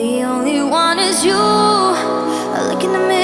The only one is you. I look in the mirror.